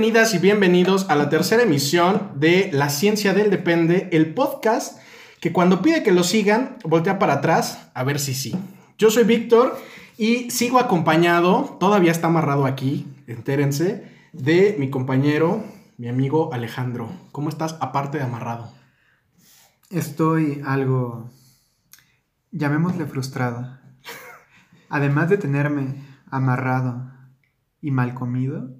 Bienvenidas y bienvenidos a la tercera emisión de La Ciencia del Depende, el podcast que cuando pide que lo sigan, voltea para atrás a ver si sí. Yo soy Víctor y sigo acompañado, todavía está amarrado aquí, entérense, de mi compañero, mi amigo Alejandro. ¿Cómo estás aparte de amarrado? Estoy algo, llamémosle frustrado. Además de tenerme amarrado y mal comido,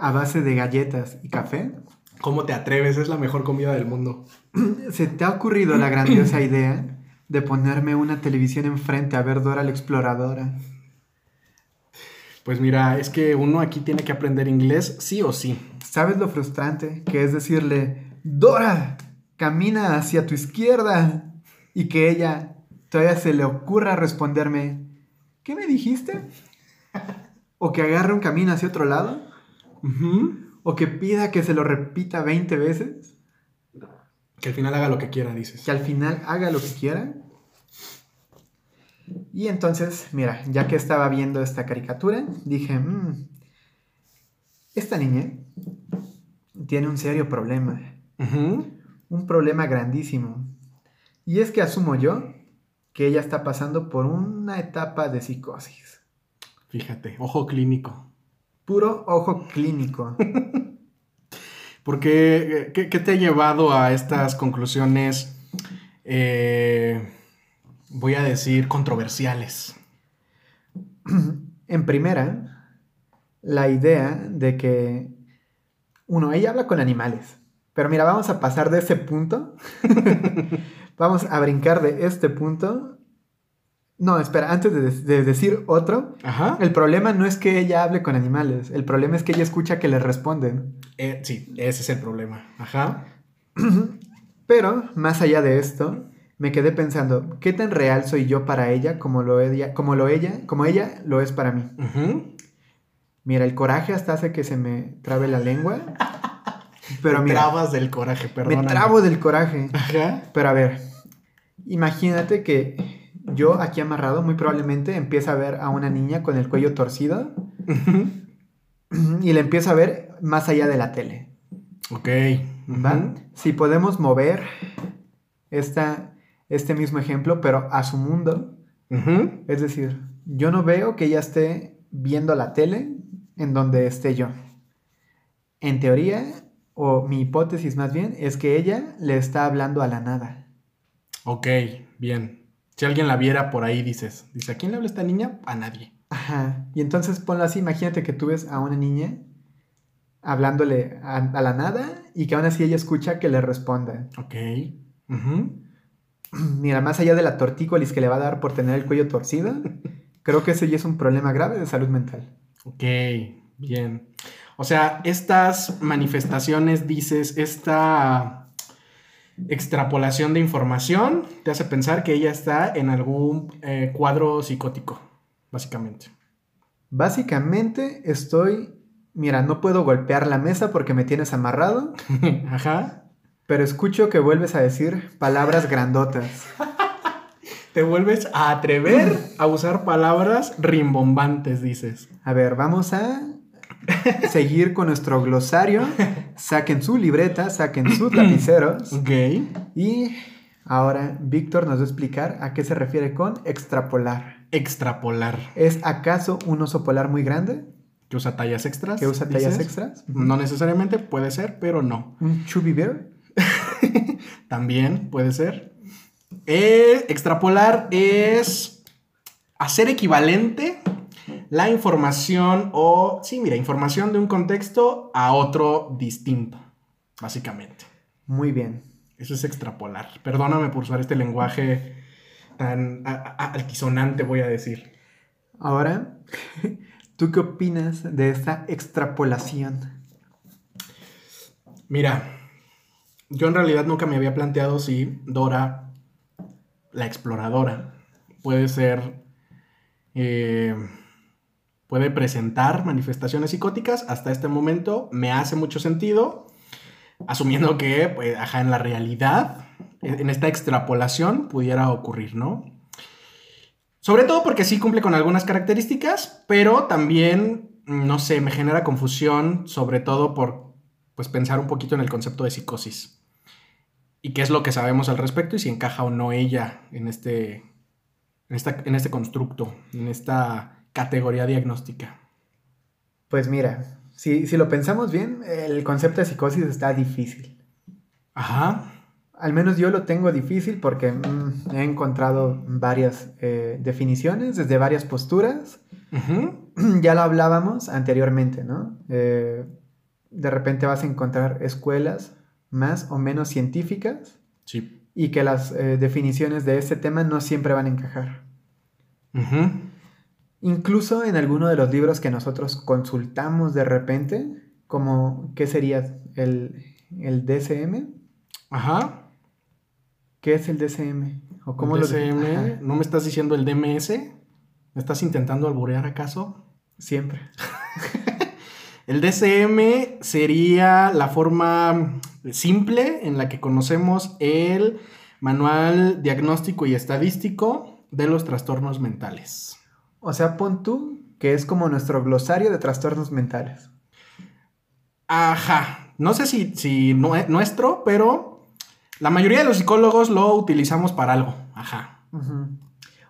a base de galletas y café. ¿Cómo te atreves? Es la mejor comida del mundo. ¿Se te ha ocurrido la grandiosa idea de ponerme una televisión enfrente a ver Dora la Exploradora. Pues mira, es que uno aquí tiene que aprender inglés sí o sí. ¿Sabes lo frustrante que es decirle, Dora, camina hacia tu izquierda? Y que ella todavía se le ocurra responderme, ¿qué me dijiste? o que agarre un camino hacia otro lado. O que pida que se lo repita 20 veces. Que al final haga lo que quiera, dices. Que al final haga lo que quiera. Y entonces, mira, ya que estaba viendo esta caricatura, dije, mm, esta niña tiene un serio problema. Un problema grandísimo. Y es que asumo yo que ella está pasando por una etapa de psicosis. Fíjate, ojo clínico. Puro ojo clínico. Porque, ¿qué, ¿qué, te ha llevado a estas conclusiones? Eh, voy a decir, controversiales. En primera, la idea de que, uno, ella habla con animales. Pero mira, vamos a pasar de ese punto. vamos a brincar de este punto. No, espera, antes de, decir otro, el problema no es que ella hable con animales, el problema es que ella escucha que le responden. Eh, sí, ese es el problema. Ajá. Pero, más allá de esto, me quedé pensando, ¿qué tan real soy yo para ella como lo ella, como lo ella, como ella lo es para mí? Mira, el coraje hasta hace que se me trabe la lengua. Pero me trabas del coraje, perdón. Me trabo del coraje. Ajá. Pero a ver, imagínate que yo aquí amarrado muy probablemente empiezo a ver a una niña con el cuello torcido y le empiezo a ver más allá de la tele. Ok. ¿Va? Si podemos mover esta este mismo ejemplo, pero a su mundo. Es decir, yo no veo que ella esté viendo la tele en donde esté yo. En teoría, o mi hipótesis más bien, es que ella le está hablando a la nada. Ok, bien. Si alguien la viera por ahí, dices, dice, ¿a quién le habla esta niña? A nadie. Ajá. Y entonces ponlo así, imagínate que tú ves a una niña hablándole a, la nada y que aún así ella escucha que le responda. Ok. Mira, más allá de la tortícolis que le va a dar por tener el cuello torcido, creo que ese ya es un problema grave de salud mental. Ok, bien. O sea, estas manifestaciones, dices, esta extrapolación de información te hace pensar que ella está en algún eh, cuadro psicótico, básicamente. Básicamente estoy, mira, no puedo golpear la mesa porque me tienes amarrado. Ajá. Pero escucho que vuelves a decir palabras grandotas. Te vuelves a atrever a usar palabras rimbombantes, dices. A ver, vamos a seguir con nuestro glosario. Saquen su libreta, saquen sus lapiceros. Ok. Y ahora Víctor nos va a explicar a qué se refiere con extrapolar. Extrapolar. ¿Es acaso un oso polar muy grande? ¿Que usa tallas extras? ¿Que usa tallas extras? No necesariamente, puede ser, pero no. ¿Un chubby bear? También puede ser. Eh, extrapolar es hacer equivalente la información o, sí, mira, información de un contexto a otro distinto, básicamente. Muy bien. Eso es extrapolar. Perdóname por usar este lenguaje tan altisonante, voy a decir. Ahora, ¿tú qué opinas de esta extrapolación? Mira, yo en realidad nunca me había planteado si Dora, la exploradora, puede ser... eh, puede presentar manifestaciones psicóticas. Hasta este momento me hace mucho sentido, asumiendo que, pues, ajá, en la realidad, en esta extrapolación, pudiera ocurrir, ¿no? Sobre todo porque sí cumple con algunas características, pero también, no sé, me genera confusión, sobre todo por, pues, pensar un poquito en el concepto de psicosis. Y qué es lo que sabemos al respecto y si encaja o no ella en este, en esta, en este constructo, en esta categoría diagnóstica. Pues mira, si, si lo pensamos bien, el concepto de psicosis está difícil. Ajá. Al menos yo lo tengo difícil porque mm, he encontrado varias eh, definiciones desde varias posturas. Ujú. ya lo hablábamos anteriormente, ¿no? Eh, de repente vas a encontrar escuelas más o menos científicas Sí. y que las eh, definiciones de este tema no siempre van a encajar. Ujú. Incluso en alguno de los libros que nosotros consultamos de repente, como ¿qué sería el, el DSM? Ajá. ¿Qué es el DSM? ¿O cómo el lo Ajá, ¿no me estás diciendo el DMS? ¿Me estás intentando alburear acaso? Siempre. El DSM sería la forma simple en la que conocemos el manual diagnóstico y estadístico de los trastornos mentales. O sea, pon tú que es como nuestro glosario de trastornos mentales. Ajá. No sé si, si nue- nuestro, pero la mayoría de los psicólogos lo utilizamos para algo. Ajá.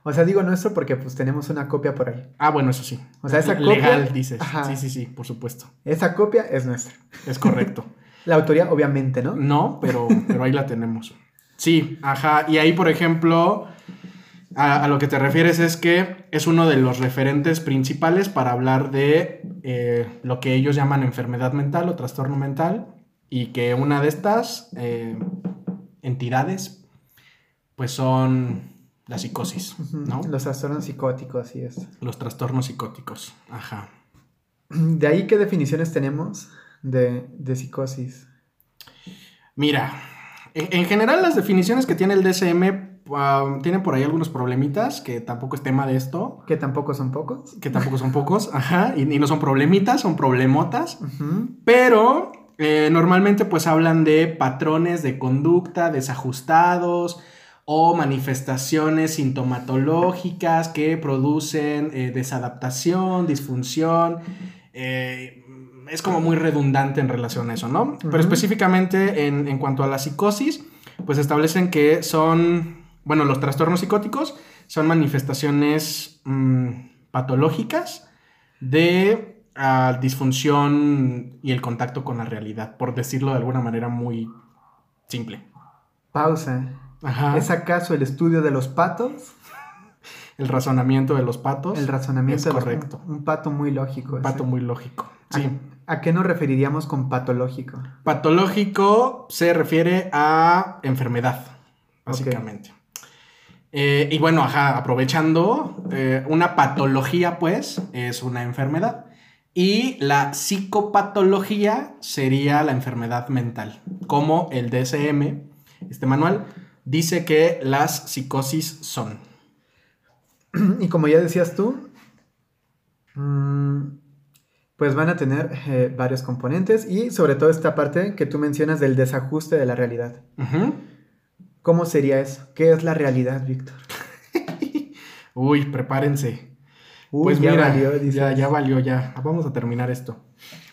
O sea, digo nuestro porque pues tenemos una copia por ahí. Ah, bueno, eso sí. O sea, esa Legal, copia- dices. Ajá. Sí, sí, sí, por supuesto. Esa copia es nuestra. Es correcto. La autoría, obviamente, ¿no? No, pero, pero ahí la tenemos. Sí, ajá. Y ahí, por ejemplo, a, a lo que te refieres es que es uno de los referentes principales para hablar de eh, lo que ellos llaman enfermedad mental o trastorno mental y que una de estas eh, entidades, pues son la psicosis. ¿no? Los trastornos psicóticos, así es. Los trastornos psicóticos. Ajá. De ahí, ¿qué definiciones tenemos de, de psicosis? Mira, en, en general las definiciones que tiene el DSM ah, tienen por ahí algunos problemitas, que tampoco es tema de esto, Que tampoco son pocos. que tampoco son pocos, ajá, y, y no son problemitas, son problemotas, pero eh, normalmente pues hablan de patrones de conducta desajustados o manifestaciones sintomatológicas que producen eh, desadaptación, disfunción. eh, es como muy redundante en relación a eso, ¿no? Pero específicamente en, en cuanto a la psicosis, pues establecen que son, bueno, los trastornos psicóticos son manifestaciones mm, patológicas de ah, disfunción y el contacto con la realidad, por decirlo de alguna manera muy simple. Pausa. Ajá. ¿Es acaso el estudio de los patos? El razonamiento de los patos. El razonamiento es los correcto. Un pato muy lógico. Un pato muy lógico. ¿A- Sí. ¿A, qué nos referiríamos con patológico? Patológico se refiere a enfermedad, básicamente. Eh, y bueno, ajá, aprovechando, eh, una patología, pues, es una enfermedad. Y la psicopatología sería la enfermedad mental. Como el DSM, este manual, dice que las psicosis son. Y como ya decías tú, mm, pues van a tener eh, varios componentes y sobre todo esta parte que tú mencionas del desajuste de la realidad. Ujú. ¿Cómo sería eso? ¿Qué es la realidad, Víctor? Uy, prepárense. Uy, pues ya mira, valió, ya, ya valió, ya. Vamos a terminar esto.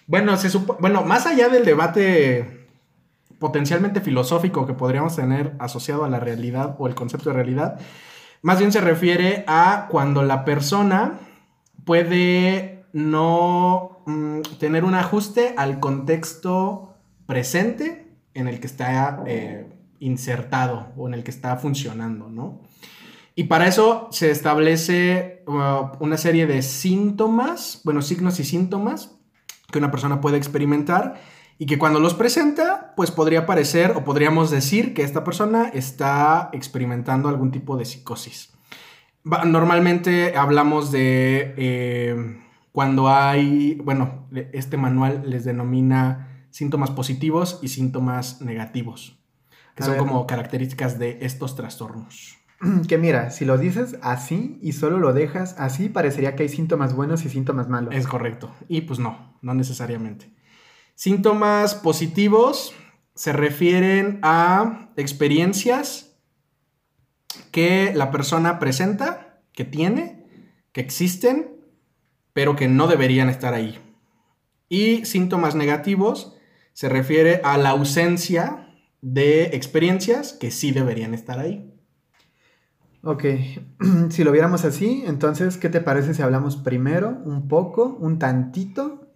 Bueno, se supo- bueno, más allá del debate potencialmente filosófico que podríamos tener asociado a la realidad o el concepto de realidad, más bien se refiere a cuando la persona puede no mm, tener un ajuste al contexto presente en el que está eh, insertado o en el que está funcionando, ¿no? Y para eso se establece uh, una serie de síntomas, bueno, signos y síntomas que una persona puede experimentar y que cuando los presenta, pues podría parecer o podríamos decir que esta persona está experimentando algún tipo de psicosis. Normalmente hablamos de eh, cuando hay, bueno, este manual les denomina síntomas positivos y síntomas negativos, que A son ver. como características de estos trastornos. Que mira, si lo dices así y solo lo dejas así, parecería que hay síntomas buenos y síntomas malos. Es correcto. Y pues no, no necesariamente. Síntomas positivos se refieren a experiencias que la persona presenta, que tiene, que existen, pero que no deberían estar ahí. Y síntomas negativos se refiere a la ausencia de experiencias que sí deberían estar ahí. Ok, si lo viéramos así, entonces, ¿qué te parece si hablamos primero un poco, un tantito,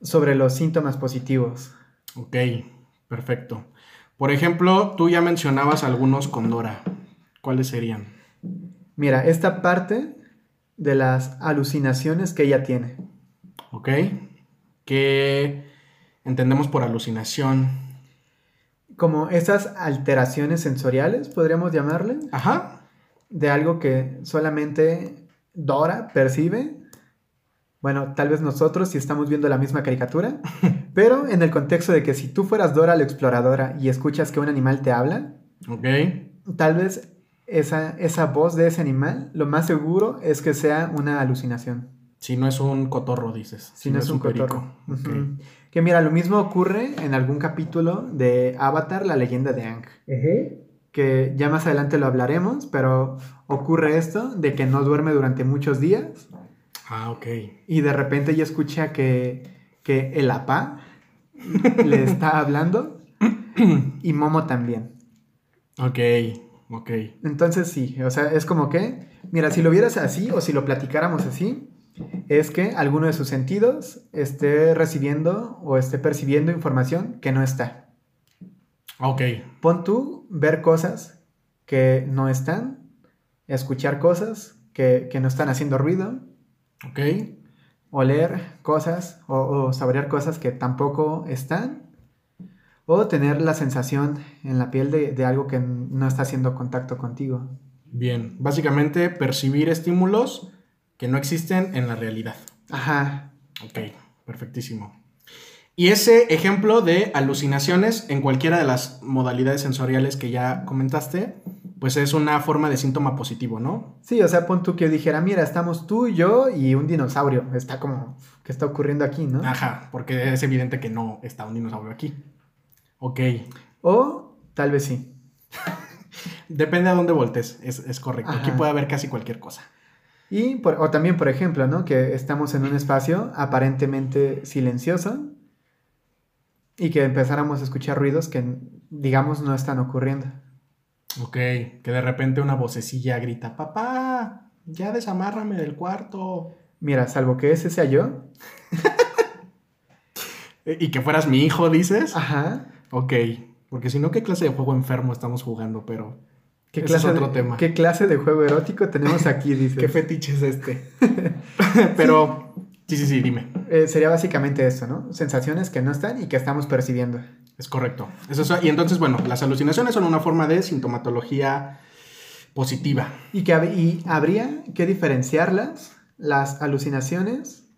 sobre los síntomas positivos? Ok, perfecto. Por ejemplo, tú ya mencionabas algunos con Dora. ¿Cuáles serían? Mira, esta parte de las alucinaciones que ella tiene. ¿Ok? ¿Qué entendemos por alucinación? Como esas alteraciones sensoriales, podríamos llamarle, Ajá. de algo que solamente Dora percibe. Bueno, tal vez nosotros si estamos viendo la misma caricatura, pero en el contexto de que si tú fueras Dora la exploradora y escuchas que un animal te habla, Ok. tal vez esa, esa voz de ese animal, lo más seguro es que sea una alucinación. Si no es un cotorro, dices. Si no es un cotorro. Ok. Ujú. Que mira, lo mismo ocurre en algún capítulo de Avatar, la leyenda de Aang. Que ya más adelante lo hablaremos, pero ocurre esto de que no duerme durante muchos días Ah, ok. y de repente ella escucha que, que el apá le está hablando y Momo también. Ok. Ok. Entonces sí, o sea, es como que, mira, si lo vieras así o si lo platicáramos así, es que alguno de sus sentidos esté recibiendo o esté percibiendo información que no está. Ok. Pon tú ver cosas que no están, escuchar cosas que, que no están haciendo ruido, Ok. oler cosas o, o saborear cosas que tampoco están, o tener la sensación en la piel de, de algo que no está haciendo contacto contigo. Bien. Básicamente, percibir estímulos que no existen en la realidad. Ajá, Ok. Perfectísimo. Y ese ejemplo de alucinaciones en cualquiera de las modalidades sensoriales que ya comentaste, pues es una forma de síntoma positivo, ¿no? Sí, o sea, pon tú que dijera, mira, estamos tú yo y un dinosaurio. Está como, ¿qué está ocurriendo aquí, no? Ajá, porque es evidente que no está un dinosaurio aquí. Ok. O tal vez sí. Depende a dónde voltes, es, es correcto. Aquí puede haber casi cualquier cosa. Y por- o también, por ejemplo, ¿no? Que estamos en un espacio aparentemente silencioso y que empezáramos a escuchar ruidos que, digamos, no están ocurriendo. Ok, que de repente una vocecilla grita, papá, ya desamárrame del cuarto. Mira, salvo que ese sea yo. Y que fueras mi hijo, dices. Ajá. Ok, porque si no, ¿qué clase de juego enfermo estamos jugando? Pero, ¿Qué Ese clase, es otro de, tema. ¿Qué clase de juego erótico tenemos aquí? Dices. ¿qué fetiche es este? pero, sí, sí, sí, dime. Eh, sería básicamente eso, ¿no? Sensaciones que no están y que estamos percibiendo. Es correcto. Es eso. Y entonces, bueno, las alucinaciones son una forma de sintomatología positiva. Y que y habría que diferenciarlas, las alucinaciones,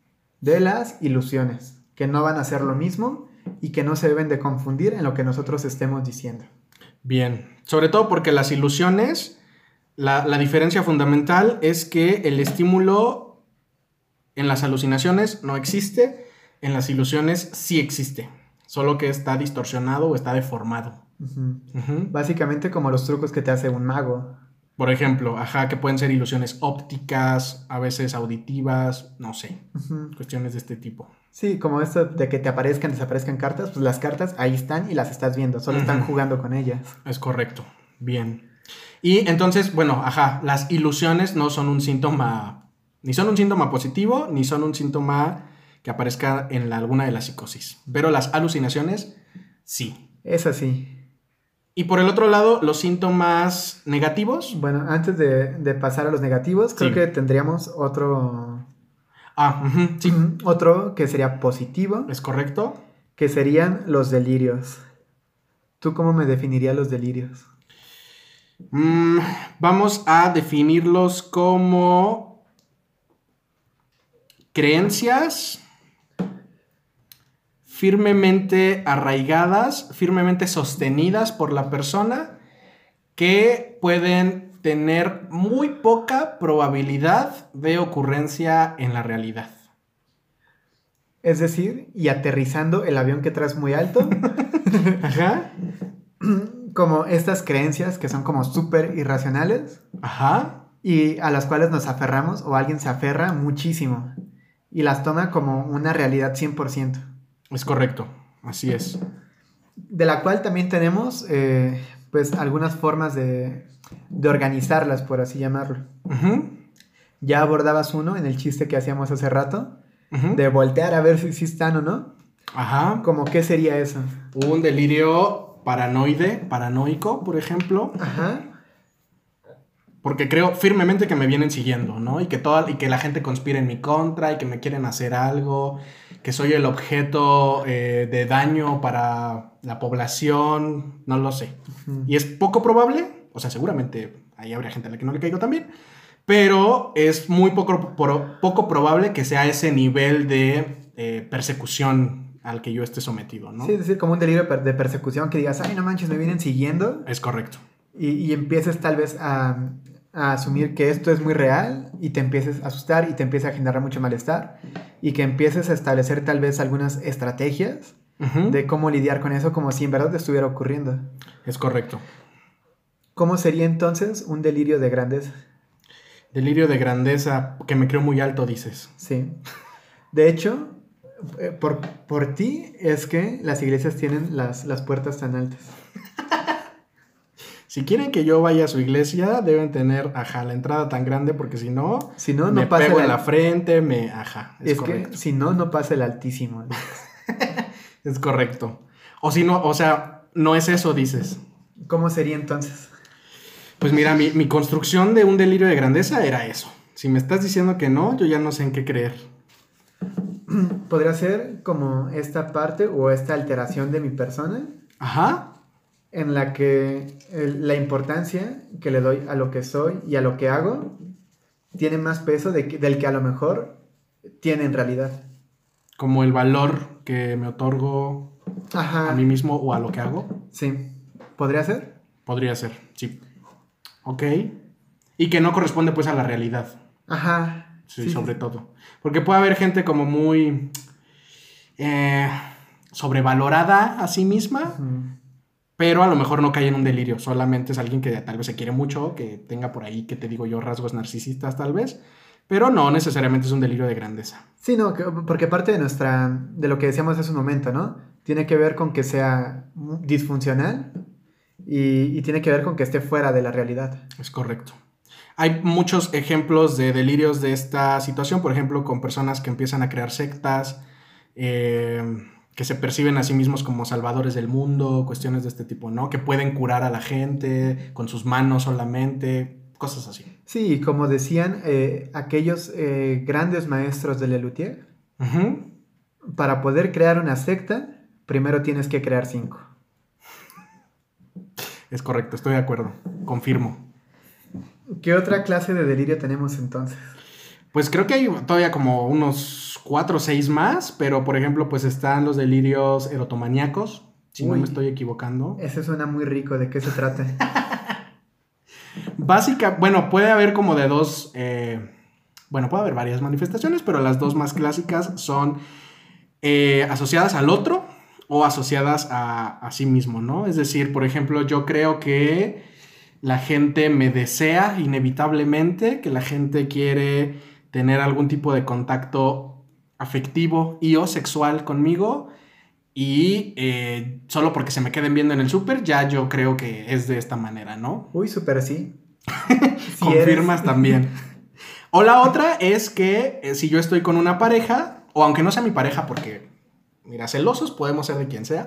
de las ilusiones, que no van a ser lo mismo y que no se deben de confundir en lo que nosotros estemos diciendo. Bien, sobre todo porque las ilusiones, la, la diferencia fundamental es que el estímulo en las alucinaciones no existe, en las ilusiones sí existe, solo que está distorsionado o está deformado. Básicamente como los trucos que te hace un mago. Por ejemplo, ajá, que pueden ser ilusiones ópticas, a veces auditivas, no sé, cuestiones de este tipo. Sí, como esto de que te aparezcan, desaparezcan cartas, pues las cartas ahí están y las estás viendo, solo están jugando con ellas. Es correcto, bien. Y entonces, bueno, ajá, las ilusiones no son un síntoma, ni son un síntoma positivo, ni son un síntoma que aparezca en la- alguna de las psicosis. Pero las alucinaciones, sí. Es así. Y por el otro lado, los síntomas negativos. Bueno, antes de, de pasar a los negativos, creo Sí. que tendríamos otro, Ah, sí, otro que sería positivo, es correcto. que serían los delirios. ¿Tú cómo me definirías los delirios? Mm, vamos a definirlos como creencias firmemente arraigadas, firmemente sostenidas por la persona, que pueden tener muy poca probabilidad de ocurrencia en la realidad. Es decir, y aterrizando el avión que traes muy alto. Ajá. Como estas creencias que son como súper irracionales. Ajá. Y a las cuales nos aferramos o alguien se aferra muchísimo. Y las toma como una realidad 100%. Es correcto, así es. De la cual también tenemos eh, pues algunas formas de, de, organizarlas, por así llamarlo. Ya abordabas uno en el chiste que hacíamos hace rato, de voltear a ver si, están o no. Ajá. Como qué sería eso. Un delirio paranoide, paranoico, por ejemplo. Ajá. Porque creo firmemente que me vienen siguiendo, ¿no? Y que, toda, y que la gente conspira en mi contra y que me quieren hacer algo, que soy el objeto eh, de daño para la población, no lo sé. Y es poco probable, o sea, seguramente ahí habría gente a la que no le caigo también, pero es muy poco, poco probable que sea ese nivel de eh, persecución al que yo esté sometido, ¿no? Sí, es decir, como un delirio de persecución que digas, ay, no manches, me vienen siguiendo. Es correcto. Y, y empieces tal vez a, a asumir que esto es muy real y te empieces a asustar y te empieza a generar mucho malestar y que empieces a establecer tal vez algunas estrategias de cómo lidiar con eso como si en verdad te estuviera ocurriendo. Es correcto. ¿Cómo sería entonces un delirio de grandeza? Delirio de grandeza que me creo muy alto, dices. Sí. De hecho, eh, por, por ti es que las iglesias tienen las, las puertas tan altas. Si quieren que yo vaya a su iglesia, deben tener, ajá, la entrada tan grande porque si no, si no, no me pego en la frente, me, ajá. Es, que si no, no pasa el altísimo. es correcto. O si no, o sea, no es eso, dices. ¿Cómo sería entonces? Pues mira, mi, mi construcción de un delirio de grandeza era eso. Si me estás diciendo que no, yo ya no sé en qué creer. Podría ser como esta parte o esta alteración de mi persona. Ajá en la que la importancia que le doy a lo que soy y a lo que hago tiene más peso del que a lo mejor tiene en realidad. Como el valor que me otorgo a mí mismo o a lo que hago. Sí. ¿Podría ser? Podría ser, sí. Ok. Y que no corresponde pues a la realidad. Ajá. Sí, sobre todo. Porque puede haber gente como muy eh, sobrevalorada a sí misma pero a lo mejor no cae en un delirio, solamente es alguien que tal vez se quiere mucho, que tenga por ahí, que te digo yo, rasgos narcisistas tal vez, pero no necesariamente es un delirio de grandeza. Sí, no, porque parte de nuestra, de lo que decíamos hace un momento, ¿no? Tiene que ver con que sea disfuncional y, y tiene que ver con que esté fuera de la realidad. Es correcto. Hay muchos ejemplos de delirios de esta situación, por ejemplo, con personas que empiezan a crear sectas, eh, que se perciben a sí mismos como salvadores del mundo, cuestiones de este tipo, ¿no? Que pueden curar a la gente con sus manos solamente, cosas así. Sí, como decían eh, aquellos eh, grandes maestros de Lelutier, para poder crear una secta, primero tienes que crear cinco. Es correcto, estoy de acuerdo, confirmo. ¿Qué otra clase de delirio tenemos entonces? Pues creo que hay todavía como unos cuatro o seis más, pero por ejemplo, pues están los delirios erotomaníacos, si no me estoy equivocando. Ese suena muy rico, ¿de qué se trata? Básica, bueno, puede haber como de dos, eh, bueno, puede haber varias manifestaciones, pero las dos más clásicas son eh, asociadas al otro o asociadas a, a sí mismo, ¿no? Es decir, por ejemplo, yo creo que la gente me desea inevitablemente, que la gente quiere tener algún tipo de contacto afectivo y o sexual conmigo y eh, solo porque se me queden viendo en el súper, ya yo creo que es de esta manera, ¿no? Uy, súper sí. Confirmas también. O la otra es que eh, si yo estoy con una pareja, o aunque no sea mi pareja, porque, mira, celosos podemos ser de quien sea.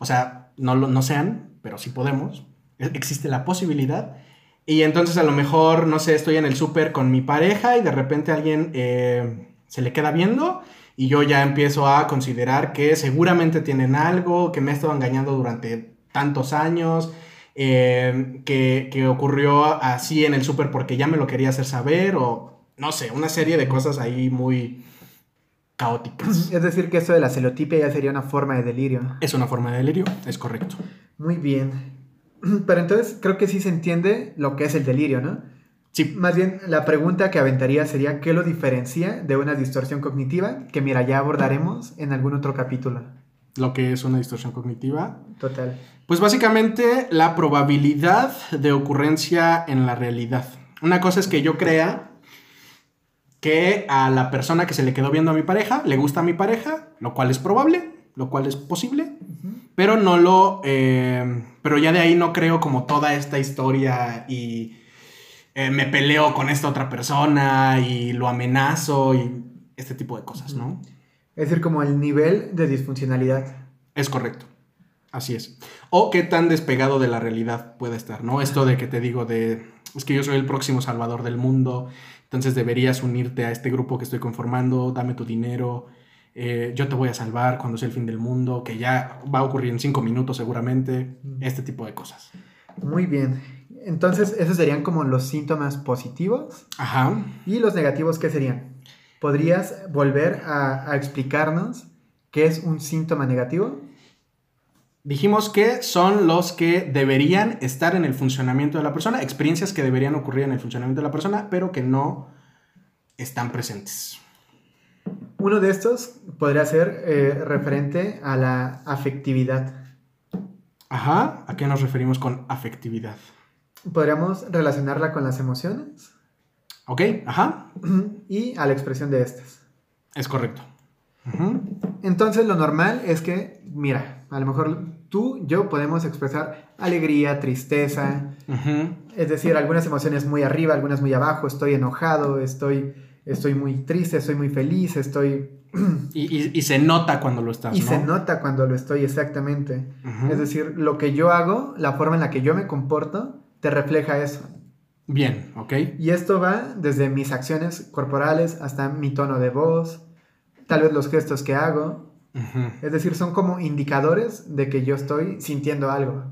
O sea, no, no sean, pero sí podemos. E, existe la posibilidad y entonces a lo mejor, no sé, estoy en el súper con mi pareja y de repente alguien eh, se le queda viendo y yo ya empiezo a considerar que seguramente tienen algo, que me ha estado engañando durante tantos años, eh, que, que, ocurrió así en el súper porque ya me lo quería hacer saber o no sé, una serie de cosas ahí muy caóticas. Es decir, que esto de la celotipia ya sería una forma de delirio. Es una forma de delirio, es correcto. Muy bien. Pero entonces creo que sí se entiende lo que es el delirio, ¿no? Sí, Más bien, la pregunta que aventaría sería ¿qué lo diferencia de una distorsión cognitiva? Que mira, ya abordaremos en algún otro capítulo. lo que es una distorsión cognitiva. Total. Pues básicamente la probabilidad de ocurrencia en la realidad. Una cosa es que yo crea que a la persona que se le quedó viendo a mi pareja le gusta a mi pareja, lo cual es probable, lo cual es posible, pero no lo... eh, pero ya de ahí no creo como toda esta historia y eh, me peleo con esta otra persona y lo amenazo y este tipo de cosas, ¿no? Es decir, como el nivel de disfuncionalidad. Es correcto. Así es. O qué tan despegado de la realidad puede estar, ¿no? Esto de que te digo de, es que yo soy el próximo salvador del mundo, entonces deberías unirte a este grupo que estoy conformando, dame tu dinero, eh, yo te voy a salvar cuando sea el fin del mundo, que ya va a ocurrir en cinco minutos seguramente, este tipo de cosas. Muy bien. Entonces, esos serían como los síntomas positivos. Ajá. ¿Y los negativos qué serían? ¿Podrías volver a, a explicarnos qué es un síntoma negativo? Dijimos que son los que deberían estar en el funcionamiento de la persona, experiencias que deberían ocurrir en el funcionamiento de la persona, pero que no están presentes. Uno de estos podría ser eh, referente a la afectividad. Ajá. ¿A qué nos referimos con afectividad? Podríamos relacionarla con las emociones Ok, ajá. y a la expresión de estas. Es correcto. Entonces lo normal es que, mira, a lo mejor tú, yo podemos expresar alegría, tristeza, es decir, algunas emociones muy arriba, algunas muy abajo, estoy enojado, estoy, estoy muy triste, estoy muy feliz, estoy... Y, y- y se nota cuando lo estás, Y ¿no? se nota cuando lo estoy exactamente. Es decir, lo que yo hago, la forma en la que yo me comporto, te refleja eso. Bien, ok. Y esto va desde mis acciones corporales hasta mi tono de voz, tal vez los gestos que hago. Es decir, son como indicadores de que yo estoy sintiendo algo.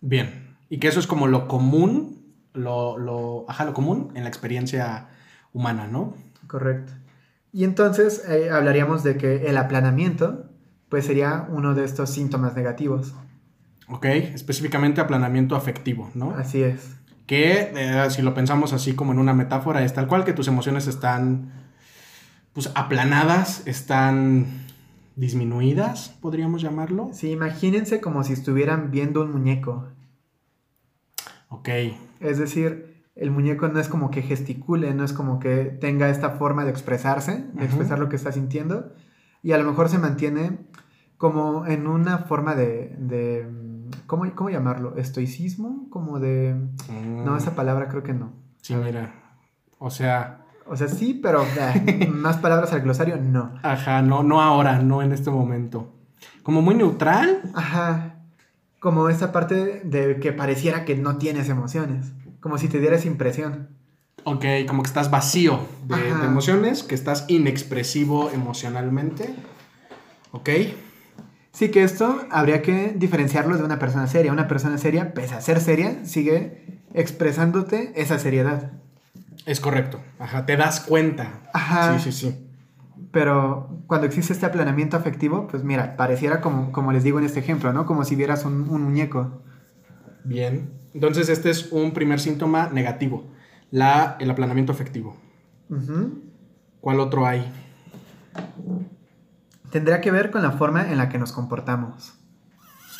Bien. Y que eso es como lo común, lo, lo, ajá, lo común en la experiencia humana, ¿no? Correcto. Y entonces eh, hablaríamos de que el aplanamiento, pues sería uno de estos síntomas negativos. Ok. Específicamente aplanamiento afectivo, ¿no? Así es. Que eh, si lo pensamos así como en una metáfora, es tal cual que tus emociones están pues aplanadas, están disminuidas, podríamos llamarlo. Sí, imagínense como si estuvieran viendo un muñeco. Ok. Es decir, el muñeco no es como que gesticule, no es como que tenga esta forma de expresarse, de expresar lo que está sintiendo. Y a lo mejor se mantiene como en una forma de... de ¿cómo, ¿Cómo llamarlo? ¿Estoicismo? Como de... No, Mm, esa palabra creo que no. Sí, mira. O sea, O sea, sí, pero eh, más palabras al glosario, no. ajá, no, no ahora, no en este momento. Como muy neutral. Ajá. Como esa parte de que pareciera que no tienes emociones. Como si te dieras impresión. Ok, como que estás vacío de, de emociones, que estás inexpresivo emocionalmente. Ok. Sí que esto habría que diferenciarlo de una persona seria. Una persona seria, pese a ser seria, sigue expresándote esa seriedad. Es correcto. Ajá, te das cuenta. Ajá. Sí, sí, sí. Pero cuando existe este aplanamiento afectivo, pues mira, pareciera como, como les digo en este ejemplo, ¿no? Como si vieras un, un muñeco. Bien. Entonces, este es un primer síntoma negativo. La, el aplanamiento afectivo. ¿Cuál otro hay? Tendría que ver con la forma en la que nos comportamos.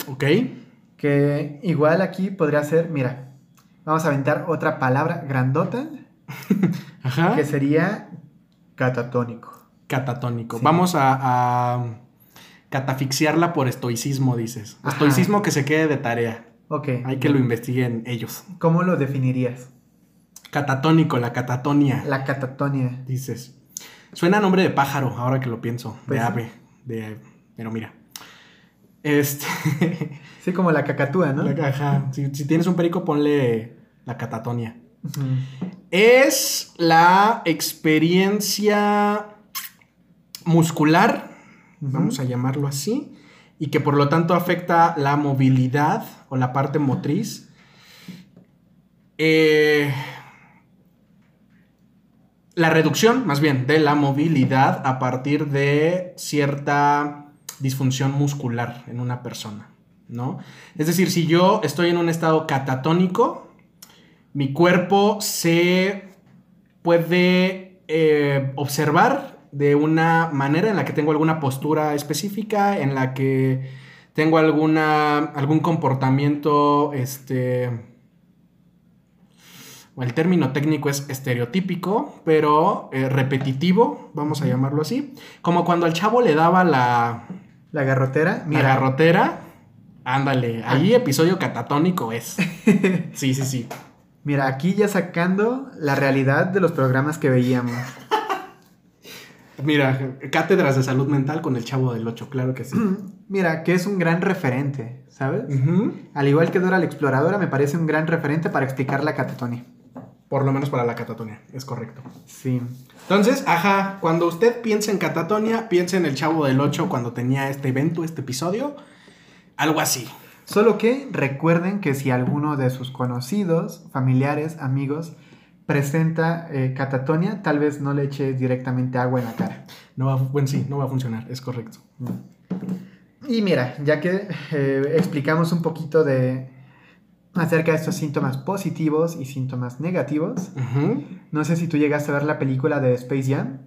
Ok. Que igual aquí podría ser, mira, vamos a aventar otra palabra grandota, Ajá. que sería catatónico. Catatónico. Sí. Vamos a, a catafixiarla por estoicismo, dices. Ajá. Estoicismo que se quede de tarea. Ok. Hay que lo investiguen ellos. ¿Cómo lo definirías? Catatónico, la catatonia, La catatonia. dices. Suena a nombre de pájaro, ahora que lo pienso. Pues de sí. ave. De, pero mira. Este. Sí, como la cacatúa, ¿no? la- ajá. Si, si tienes un perico, ponle la catatonia. Es la experiencia muscular, vamos a llamarlo así, y que por lo tanto afecta la movilidad o la parte motriz. Eh, la reducción, más bien, de la movilidad a partir de cierta disfunción muscular en una persona, ¿no? Es decir, si yo estoy en un estado catatónico, mi cuerpo se puede eh, observar de una manera en la que tengo alguna postura específica, en la que tengo alguna, algún comportamiento, este, el término técnico es estereotípico, pero eh, repetitivo, vamos a llamarlo así. Como cuando al chavo le daba la... La garrotera. La garrotera. Ándale, ahí episodio catatónico es. Sí, sí, sí. Mira, aquí ya sacando la realidad de los programas que veíamos. Mira, cátedras de salud mental con el chavo del 8, claro que sí. Mira, que es un gran referente, ¿sabes? Al igual que Dora la Exploradora, me parece un gran referente para explicar la catatonia. Por lo menos para la catatonia, es correcto. Sí. Entonces, ajá, cuando usted piensa en catatonia, piensa en el chavo del 8 cuando tenía este evento, este episodio. Algo así. Solo que recuerden que si alguno de sus conocidos, familiares, amigos, presenta eh, catatonia, tal vez no le eche directamente agua en la cara. No va, bueno, sí, no va a funcionar, es correcto. Y mira, ya que eh, explicamos un poquito de acerca de estos síntomas positivos y síntomas negativos. No sé si tú llegaste a ver la película de Space Jam.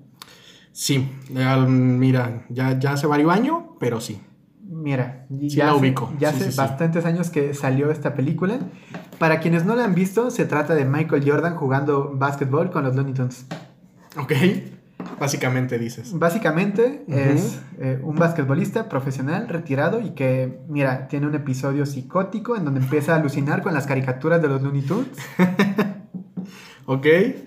Sí, mira, ya, ya hace varios años, pero sí. Mira, ya la ubico. ya hace bastantes años que salió esta película. Para quienes no la han visto, se trata de Michael Jordan jugando básquetbol con los Looney Tunes. Ok. Básicamente dices. Básicamente es eh, un basquetbolista profesional retirado y que, mira, tiene un episodio psicótico en donde empieza a alucinar con las caricaturas de los Looney Tunes. ok. E-,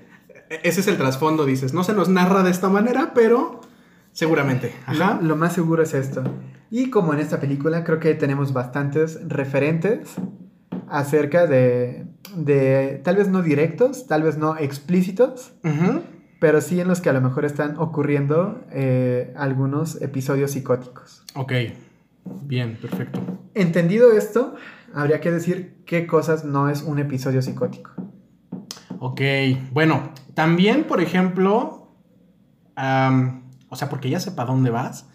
ese es el trasfondo, dices. No se nos narra de esta manera, pero seguramente. Ajá. Lo, más seguro es esto. Y como en esta película, creo que tenemos bastantes referentes acerca de, de tal vez no directos, tal vez no explícitos, pero sí en los que a lo mejor están ocurriendo eh, algunos episodios psicóticos. Ok, bien, perfecto. Entendido esto, habría que decir qué cosas no es un episodio psicótico. Ok, bueno, también, por ejemplo, o sea, porque ya sepa dónde vas,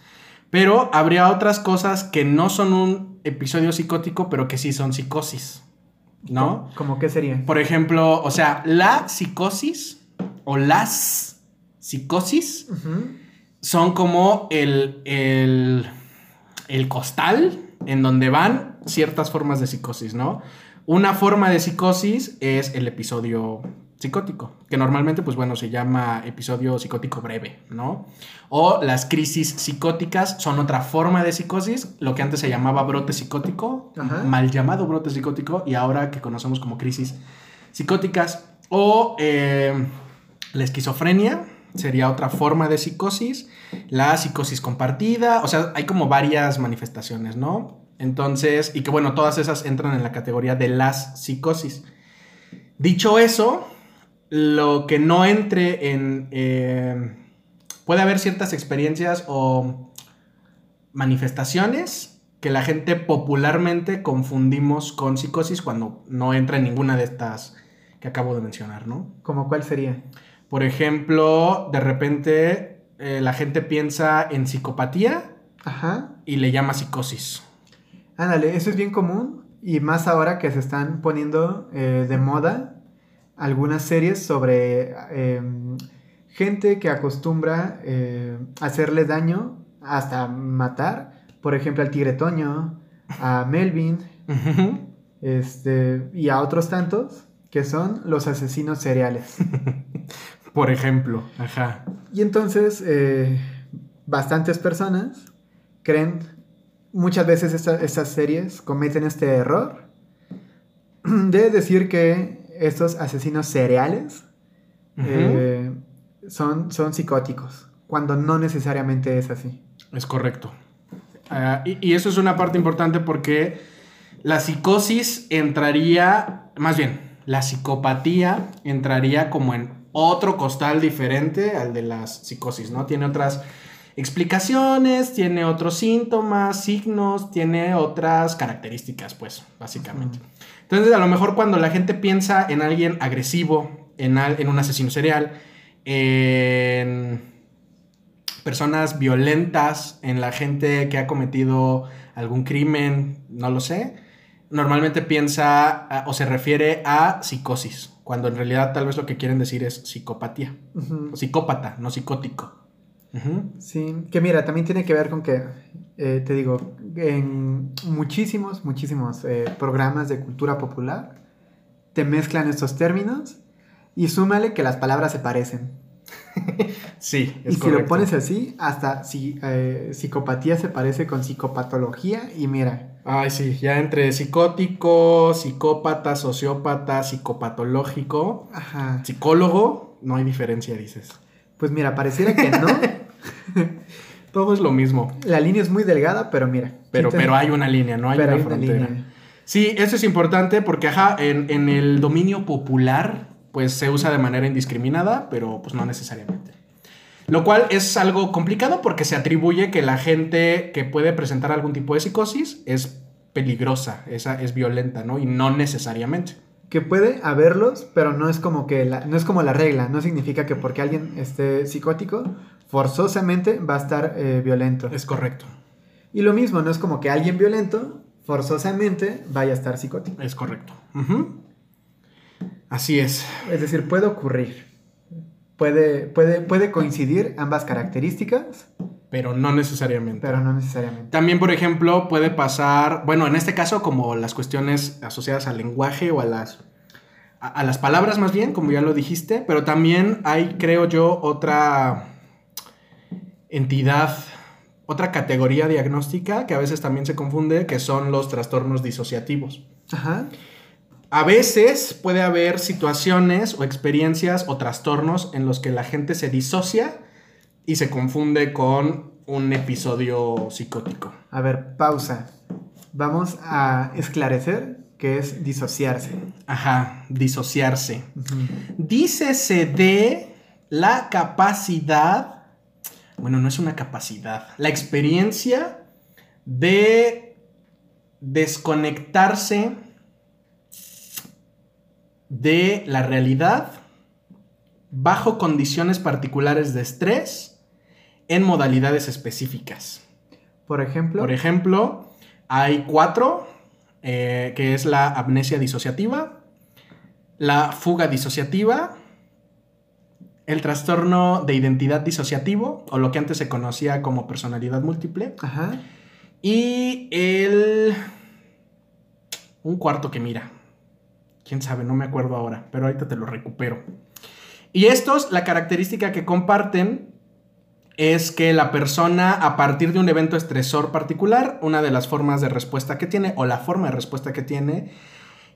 pero habría otras cosas que no son un episodio psicótico, pero que sí son psicosis, ¿no? ¿Cómo qué sería? Por ejemplo, o sea, la psicosis o las psicosis son como el, el, el costal en donde van ciertas formas de psicosis, ¿no? Una forma de psicosis es el episodio psicótico, que normalmente, pues bueno, se llama episodio psicótico breve, ¿no? O las crisis psicóticas son otra forma de psicosis, lo que antes se llamaba brote psicótico, mal llamado brote psicótico, y ahora que conocemos como crisis psicóticas. O eh, la esquizofrenia sería otra forma de psicosis. La psicosis compartida. O sea, hay como varias manifestaciones, ¿no? Entonces, y que bueno, todas esas entran en la categoría de las psicosis. Dicho eso, lo que no entre en... Eh, puede haber ciertas experiencias o manifestaciones que la gente popularmente confundimos con psicosis cuando no entra en ninguna de estas que acabo de mencionar, ¿no? ¿Como cuál sería? Por ejemplo, de repente eh, la gente piensa en psicopatía y le llama psicosis. Ándale, eso es bien común y más ahora que se están poniendo eh, de moda algunas series sobre em, gente que acostumbra eh, hacerle daño hasta matar. Por ejemplo, al tigre Toño, a Melvin, este, y a otros tantos que son los asesinos seriales. Por ejemplo, ajá. Y entonces, eh, bastantes personas creen, muchas veces estas series cometen este error de decir que estos asesinos seriales eh, son, son psicóticos, cuando no necesariamente es así. Es correcto. Ah, y, y eso es una parte importante porque la psicosis entraría, más bien, la psicopatía entraría como en otro costal diferente al de las psicosis, ¿no? Tiene otras explicaciones, tiene otros síntomas, signos, tiene otras características, pues, básicamente. Entonces, a lo mejor cuando la gente piensa en alguien agresivo, en, en un asesino serial, en personas violentas, en la gente que ha cometido algún crimen, no lo sé, normalmente piensa a- o se refiere a psicosis, cuando en realidad tal vez lo que quieren decir es psicopatía. Psicópata, no psicótico. Sí, que mira, también tiene que ver con que, eh, te digo, en muchísimos, muchísimos eh, programas de cultura popular te mezclan estos términos y súmale que las palabras se parecen. Sí, y es si correcto. lo pones así, hasta si, eh, psicopatía se parece con psicopatología y mira, Ay, sí, ya entre psicótico, psicópata, sociópata, psicopatológico, ajá, psicólogo, no hay diferencia, dices. pues mira, pareciera que no. Todo es lo mismo, La línea es muy delgada, pero mira. pero, pero hay una línea, no hay pero una hay frontera. Sí, eso es importante porque, ajá, en, en el dominio popular, pues se usa de manera indiscriminada, pero pues no necesariamente. Lo cual es algo complicado porque se atribuye que la gente que puede presentar algún tipo de psicosis es peligrosa, esa es violenta, ¿no? Y no necesariamente. Que puede haberlos, pero no es como que la, no es como la regla. No significa que porque alguien esté psicótico, forzosamente va a estar eh, violento. Es correcto, Y lo mismo, no es como que alguien violento forzosamente vaya a estar psicótico. es correcto. Así es. Es decir, puede ocurrir. Puede, puede, puede coincidir ambas características, Pero no necesariamente. pero no necesariamente. También, por ejemplo, puede pasar, bueno, en este caso como las cuestiones asociadas al lenguaje o a las, a, a las palabras más bien, como ya lo dijiste, pero también hay, creo yo, otra entidad, otra categoría diagnóstica que a veces también se confunde, que son los trastornos disociativos. Ajá. A veces puede haber situaciones o experiencias o trastornos en los que la gente se disocia y se confunde con un episodio psicótico. A ver, pausa. Vamos a esclarecer qué es disociarse. Ajá, disociarse. Ujú. Dícese de la capacidad, bueno, no es una capacidad, la experiencia de desconectarse de la realidad bajo condiciones particulares de estrés en modalidades específicas. Por ejemplo, Por ejemplo, hay cuatro, eh, que es la amnesia disociativa, la fuga disociativa, el trastorno de identidad disociativo, o lo que antes se conocía como personalidad múltiple, ajá. y el... un cuarto que mira. Quién sabe, no me acuerdo ahora, pero ahorita te lo recupero. Y estos, la característica que comparten es que la persona, a partir de un evento estresor particular, una de las formas de respuesta que tiene, o la forma de respuesta que tiene,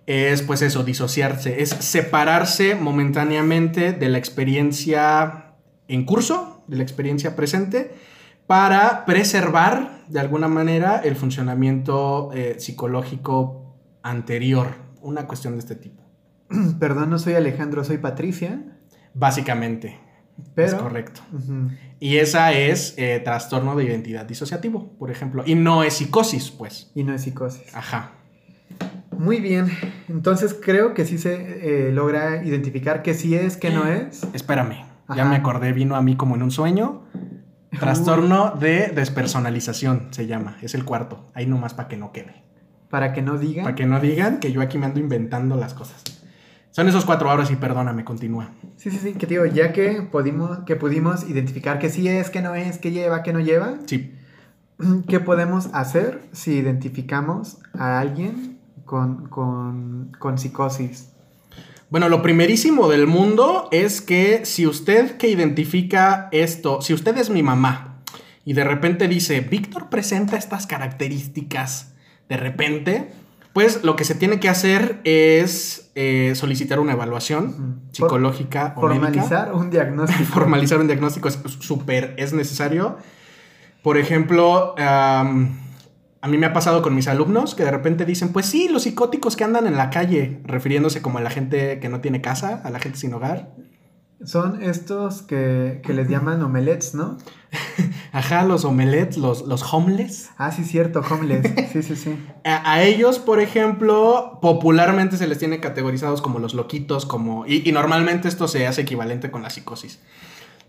es pues eso, disociarse, es separarse momentáneamente de la experiencia en curso, de la experiencia presente, para preservar de alguna manera el funcionamiento eh, psicológico anterior, una cuestión de este tipo. Perdón, no soy Alejandro, soy Patricia. Básicamente, Pero. es correcto. Y esa es eh, trastorno de identidad disociativo, por ejemplo. Y no es psicosis, pues. Y no es psicosis. Ajá. Muy bien. Entonces creo que sí se eh, logra identificar que sí es, que no es. Espérame, ya me acordé, vino a mí como en un sueño. Trastorno de despersonalización se llama, es el cuarto. Ahí nomás para que no quede. Para que no digan. Para que no digan que yo aquí me ando inventando las cosas. Son esos cuatro horas y perdóname, continúa. Sí, sí, sí, que digo, ya que pudimos, que pudimos identificar que sí es, que no es, que lleva, que no lleva, Sí, ¿qué podemos hacer si identificamos a alguien con, con, con psicosis? Bueno, lo primerísimo del mundo es que si usted que identifica esto, si usted es mi mamá y de repente dice, Víctor presenta estas características, de repente, pues lo que se tiene que hacer es eh, solicitar una evaluación psicológica o médica. Formalizar un diagnóstico. Formalizar un diagnóstico es súper, es necesario. Por ejemplo, a mí me ha pasado con mis alumnos que de repente dicen, pues sí, los psicóticos que andan en la calle, refiriéndose como a la gente que no tiene casa, a la gente sin hogar. Son estos que, que les llaman omelets, ¿no? Ajá, los omelets, los, los homeless. Ah, sí, cierto, homeless. Sí, sí, sí. A, a ellos, por ejemplo, popularmente se les tiene categorizados como los loquitos, como. Y, y normalmente esto se hace equivalente con la psicosis.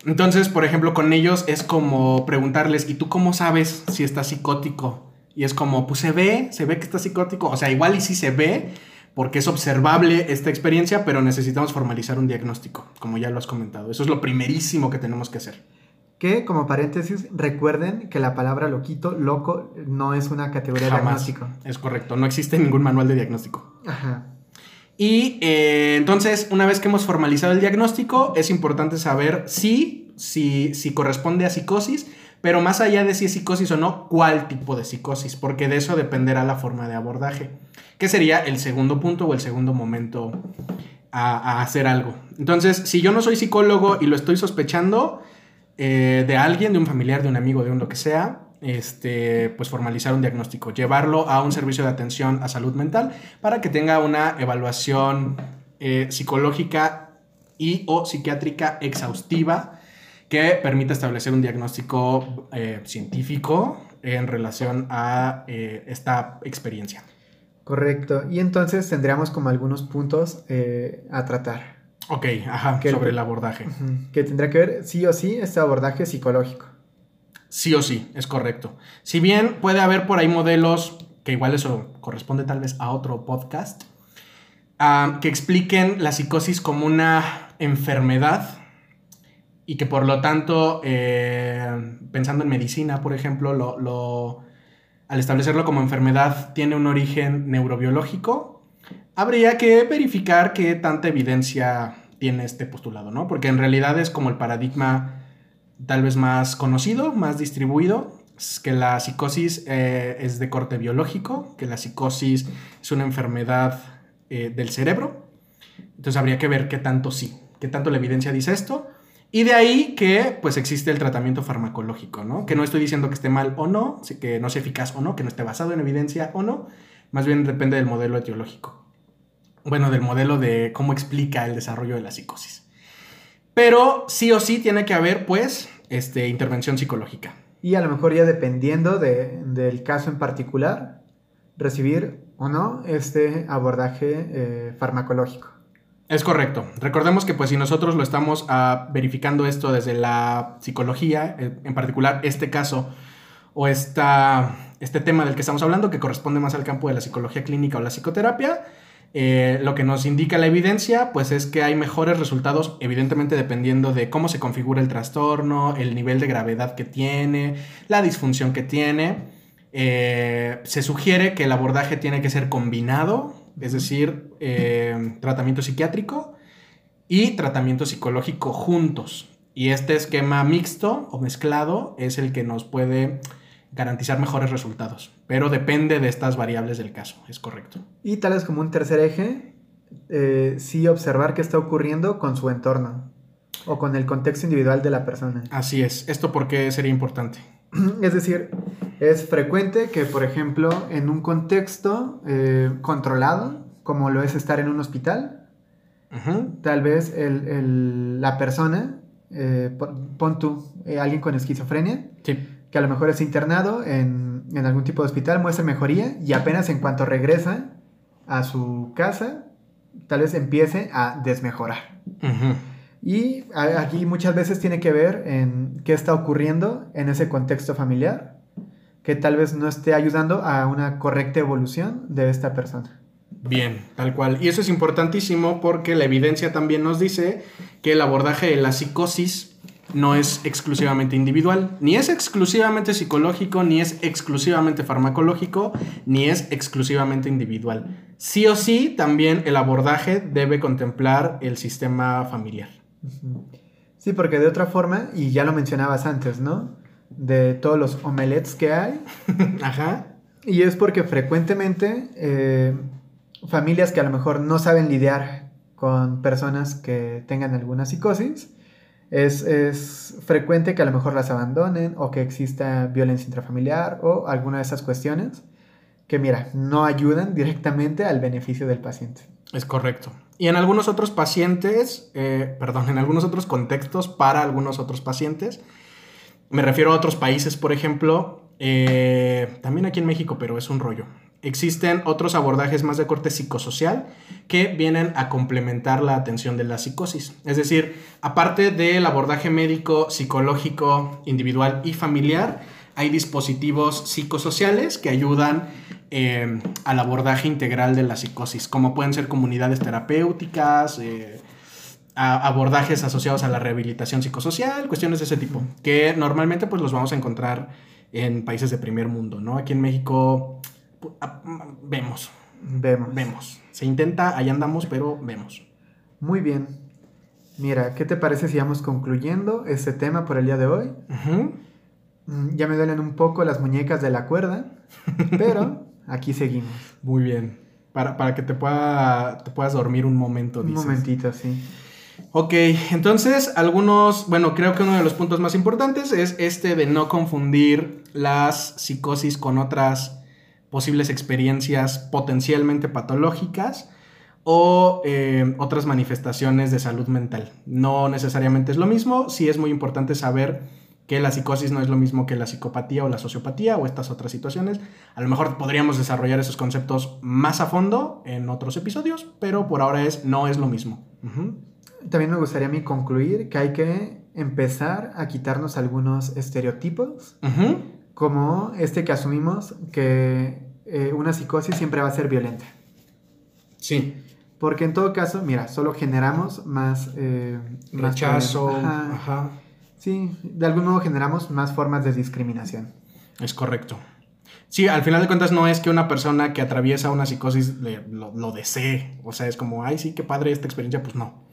Entonces, por ejemplo, con ellos es como preguntarles, ¿y tú cómo sabes si está psicótico? Y es como, pues se ve, se ve que está psicótico. O sea, igual y sí se ve, porque es observable esta experiencia, pero necesitamos formalizar un diagnóstico, como ya lo has comentado. Eso es lo primerísimo que tenemos que hacer. Que, como paréntesis, recuerden que la palabra loquito, loco, no es una categoría de Jamás. diagnóstico. Es correcto, no existe ningún manual de diagnóstico. Ajá. Y eh, entonces, una vez que hemos formalizado el diagnóstico, es importante saber si, si, si corresponde a psicosis, pero más allá de si es psicosis o no, cuál tipo de psicosis, porque de eso dependerá la forma de abordaje, que sería el segundo punto o el segundo momento a, hacer algo. Entonces, si yo no soy psicólogo y lo estoy sospechando eh, de alguien, de un familiar, de un amigo, de un lo que sea, este, pues formalizar un diagnóstico, llevarlo a un servicio de atención a salud mental para que tenga una evaluación eh, psicológica y o psiquiátrica exhaustiva que permita establecer un diagnóstico eh, científico en relación a eh, esta experiencia. Correcto. Y entonces tendríamos como algunos puntos eh, a tratar. Ok, ajá, Que sobre el abordaje. Que tendrá que ver sí o sí este abordaje psicológico. Sí o sí, es correcto. Si bien puede haber por ahí modelos, que igual eso corresponde tal vez a otro podcast, ah, que expliquen la psicosis como una enfermedad y que por lo tanto, eh, pensando en medicina, por ejemplo, lo, lo- al establecerlo como enfermedad tiene un origen neurobiológico, habría que verificar qué tanta evidencia tiene este postulado, ¿no? Porque en realidad es como el paradigma tal vez más conocido, más distribuido, que la psicosis eh, es de corte biológico, que la psicosis es una enfermedad eh, del cerebro. Entonces habría que ver qué tanto sí, qué tanto la evidencia dice esto. Y de ahí que pues existe el tratamiento farmacológico, ¿no? Que no estoy diciendo que esté mal o no, que no sea eficaz o no, que no esté basado en evidencia o no, más bien depende del modelo etiológico. Bueno, del modelo de cómo explica el desarrollo de la psicosis. Pero sí o sí tiene que haber, pues, este, intervención psicológica. Y a lo mejor ya dependiendo de- del caso en particular, recibir o no este abordaje eh, farmacológico. Es correcto. Recordemos que pues si nosotros lo estamos ah, verificando esto desde la psicología, eh, en particular este caso o esta, este tema del que estamos hablando, que corresponde más al campo de la psicología clínica o la psicoterapia, eh, lo que nos indica la evidencia, pues es que hay mejores resultados, evidentemente dependiendo de cómo se configura el trastorno, el nivel de gravedad que tiene, la disfunción que tiene. Eh, se sugiere que el abordaje tiene que ser combinado, es decir, eh, tratamiento psiquiátrico y tratamiento psicológico juntos. Y este esquema mixto o mezclado es el que nos puede garantizar mejores resultados. Pero depende de estas variables del caso, es correcto. Y tal vez como un tercer eje, eh, sí observar qué está ocurriendo con su entorno o con el contexto individual de la persona. Así es. ¿Esto por qué sería importante? Es decir, es frecuente que, por ejemplo, en un contexto eh, controlado, como lo es estar en un hospital, tal vez el- el- la persona, eh, pon, tú, eh, alguien con esquizofrenia, Sí. que a lo mejor es internado en, en algún tipo de hospital, muestra mejoría y apenas en cuanto regresa a su casa, tal vez empiece a desmejorar. Y aquí muchas veces tiene que ver en qué está ocurriendo en ese contexto familiar, que tal vez no esté ayudando a una correcta evolución de esta persona. Bien, tal cual. Y eso es importantísimo porque la evidencia también nos dice que el abordaje de la psicosis no es exclusivamente individual, ni es exclusivamente psicológico, ni es exclusivamente farmacológico, ni es exclusivamente individual. Sí o sí, también el abordaje debe contemplar el sistema familiar. Sí, porque de otra forma, y ya lo mencionabas antes, ¿no? De todos los omelets que hay, Ajá. Y es porque frecuentemente eh, familias que a lo mejor no saben lidiar con personas que tengan alguna psicosis, es, es frecuente que a lo mejor las abandonen o que exista violencia intrafamiliar o alguna de esas cuestiones que, mira, no ayudan directamente al beneficio del paciente. Es correcto. Y en algunos otros pacientes, eh, perdón, en algunos otros contextos para algunos otros pacientes, me refiero a otros países, por ejemplo, eh, también aquí en México, pero es un rollo. Existen otros abordajes más de corte psicosocial que vienen a complementar la atención de la psicosis. Es decir, aparte del abordaje médico, psicológico, individual y familiar, hay dispositivos psicosociales que ayudan eh, al abordaje integral de la psicosis, como pueden ser comunidades terapéuticas, eh, abordajes asociados a la rehabilitación psicosocial, cuestiones de ese tipo, que normalmente pues los vamos a encontrar en países de primer mundo, ¿no? Aquí en México vemos. Vemos. Vemos. Se intenta, ahí andamos, pero vemos. Muy bien. Mira, ¿qué te parece si vamos concluyendo este tema por el día de hoy? Mm, ya me duelen un poco las muñecas de la cuerda, pero aquí seguimos. Muy bien. Para, para que te, pueda, te puedas dormir un momento. Un momentito, sí. Ok, entonces algunos, bueno, creo que uno de los puntos más importantes es este de no confundir las psicosis con otras posibles experiencias potencialmente patológicas o eh, otras manifestaciones de salud mental. No necesariamente es lo mismo, sí es muy importante saber que la psicosis no es lo mismo que la psicopatía o la sociopatía o estas otras situaciones. A lo mejor podríamos desarrollar esos conceptos más a fondo en otros episodios, pero por ahora es no es lo mismo. También me gustaría a mí concluir que hay que empezar a quitarnos algunos estereotipos, como este que asumimos que eh, una psicosis siempre va a ser violenta. Sí. Porque en todo caso, mira, solo generamos más... Eh, Rechazo. ajá Sí, de algún modo generamos más formas de discriminación. Es correcto. Sí, al final de cuentas no es que una persona que atraviesa una psicosis lo, desee. O sea, es como, ay, sí, qué padre esta experiencia, pues no.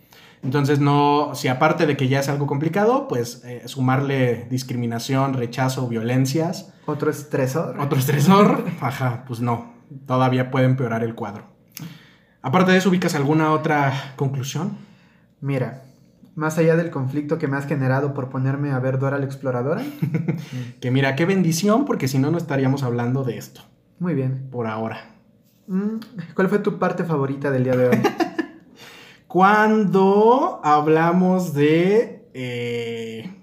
Entonces, no, si aparte de que ya es algo complicado, pues eh, sumarle discriminación, rechazo, violencias. Otro estresor. Otro estresor, ajá, pues no. Todavía puede empeorar el cuadro. Aparte de eso, ¿ubicas alguna otra conclusión? Mira, más allá del conflicto que me has generado por ponerme a ver Dora la Exploradora. que mira, qué bendición, porque si no, no estaríamos hablando de esto. Muy bien. Por ahora. Mm, ¿Cuál fue tu parte favorita del día de hoy? Cuando hablamos de... Eh,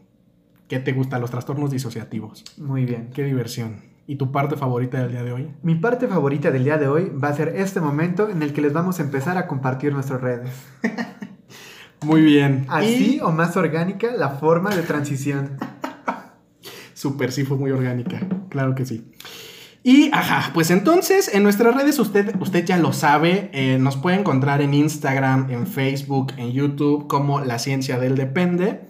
¿Qué te gustan los trastornos disociativos? Muy bien. Qué diversión. ¿Y tu parte favorita del día de hoy? Mi parte favorita del día de hoy va a ser este momento en el que les vamos a empezar a compartir nuestras redes. Muy bien. Así o más orgánica la forma de transición. Súper, sí, fue muy orgánica. Claro que sí. Y, ajá, pues entonces en nuestras redes usted, usted ya lo sabe, eh, nos puede encontrar en Instagram, en Facebook, en YouTube como La Ciencia del Depende,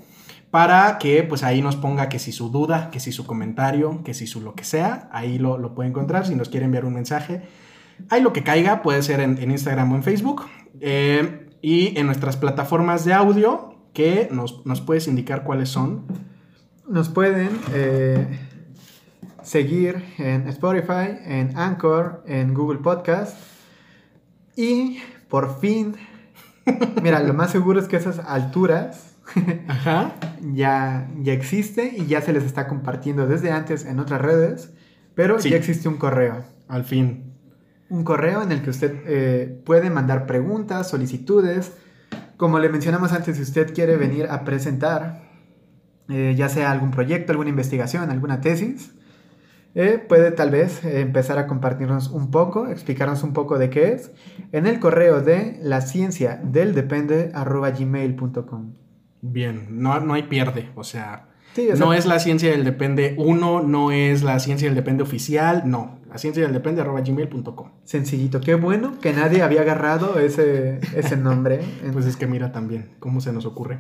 para que pues ahí nos ponga que si su duda, que si su comentario, que si su lo que sea, ahí lo, lo puede encontrar, si nos quiere enviar un mensaje. Ahí lo que caiga, puede ser en, Instagram o en Facebook. Eh, y en nuestras plataformas de audio, que nos, puedes indicar cuáles son. Nos pueden eh, seguir en Spotify, en Anchor, en Google Podcast. Y por fin, mira, lo más seguro es que esas alturas Ya, ya existe y ya se les está compartiendo desde antes en otras redes, pero ya existe un correo. Al fin un correo en el que usted eh, puede mandar preguntas, solicitudes. Como le mencionamos antes, si usted quiere venir a presentar, eh, ya sea algún proyecto, alguna investigación, alguna tesis, eh, puede tal vez empezar a compartirnos un poco, explicarnos un poco de qué es, en el correo de la ciencia del depende gmail.com. Bien, no, no hay pierde, o sea, no es la ciencia del depende uno, no es la ciencia del depende oficial, no. La ciencia del depende arroba gmail.com. Sencillito, qué bueno que nadie había agarrado ese, ese nombre. pues es que mira también cómo se nos ocurre.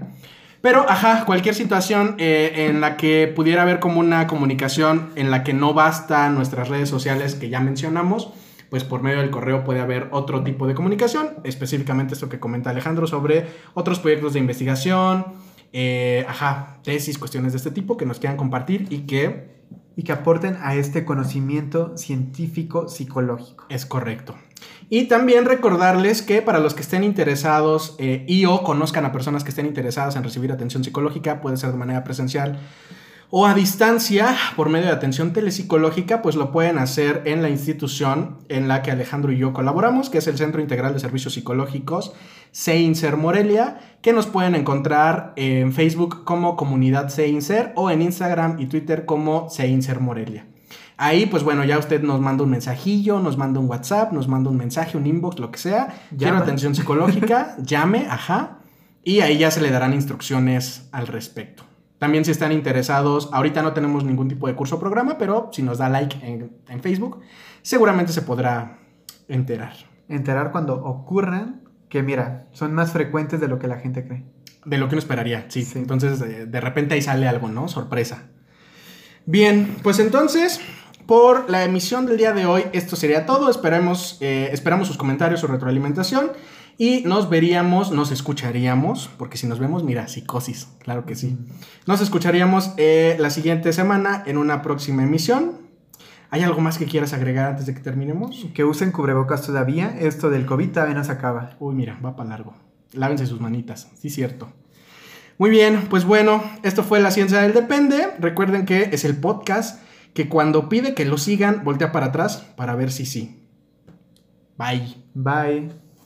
Pero, ajá, cualquier situación eh, en la que pudiera haber como una comunicación en la que no basta nuestras redes sociales que ya mencionamos, pues por medio del correo puede haber otro tipo de comunicación, específicamente esto que comenta Alejandro sobre otros proyectos de investigación, eh, ajá, tesis, cuestiones de este tipo que nos quieran compartir y que... Y que aporten a este conocimiento científico psicológico. Es correcto. Y también recordarles que para los que estén interesados eh, y o conozcan a personas que estén interesadas en recibir atención psicológica, puede ser de manera presencial o a distancia por medio de atención telepsicológica, pues lo pueden hacer en la institución en la que Alejandro y yo colaboramos, que es el Centro Integral de Servicios Psicológicos CEINSER Morelia, que nos pueden encontrar en Facebook como Comunidad CEINSER o en Instagram y Twitter como CEINSER Morelia. Ahí, pues bueno, ya usted nos manda un mensajillo, nos manda un WhatsApp, nos manda un mensaje, un inbox, lo que sea. Quiero atención psicológica, llame, ajá. Y ahí ya se le darán instrucciones al respecto. También si están interesados, ahorita no tenemos ningún tipo de curso o programa, pero si nos da like en, Facebook, seguramente se podrá enterar. Enterar cuando ocurran, que mira, son más frecuentes de lo que la gente cree. De lo que uno esperaría, sí. Entonces, de, repente ahí sale algo, ¿no? Sorpresa. Bien, pues entonces, por la emisión del día de hoy, esto sería todo. Esperemos, eh, esperamos sus comentarios, su retroalimentación. Y nos veríamos, nos escucharíamos, porque si nos vemos, mira, psicosis, claro que sí. Nos escucharíamos eh, la siguiente semana en una próxima emisión. ¿Hay algo más que quieras agregar antes de que terminemos? Que usen cubrebocas todavía. Esto del COVID todavía no se acaba. Uy, mira, va para largo. Lávense sus manitas, sí, cierto. Muy bien, pues bueno, esto fue La Ciencia del Depende. Recuerden que es el podcast que cuando pide que lo sigan, voltea para atrás para ver si sí. Bye. Bye.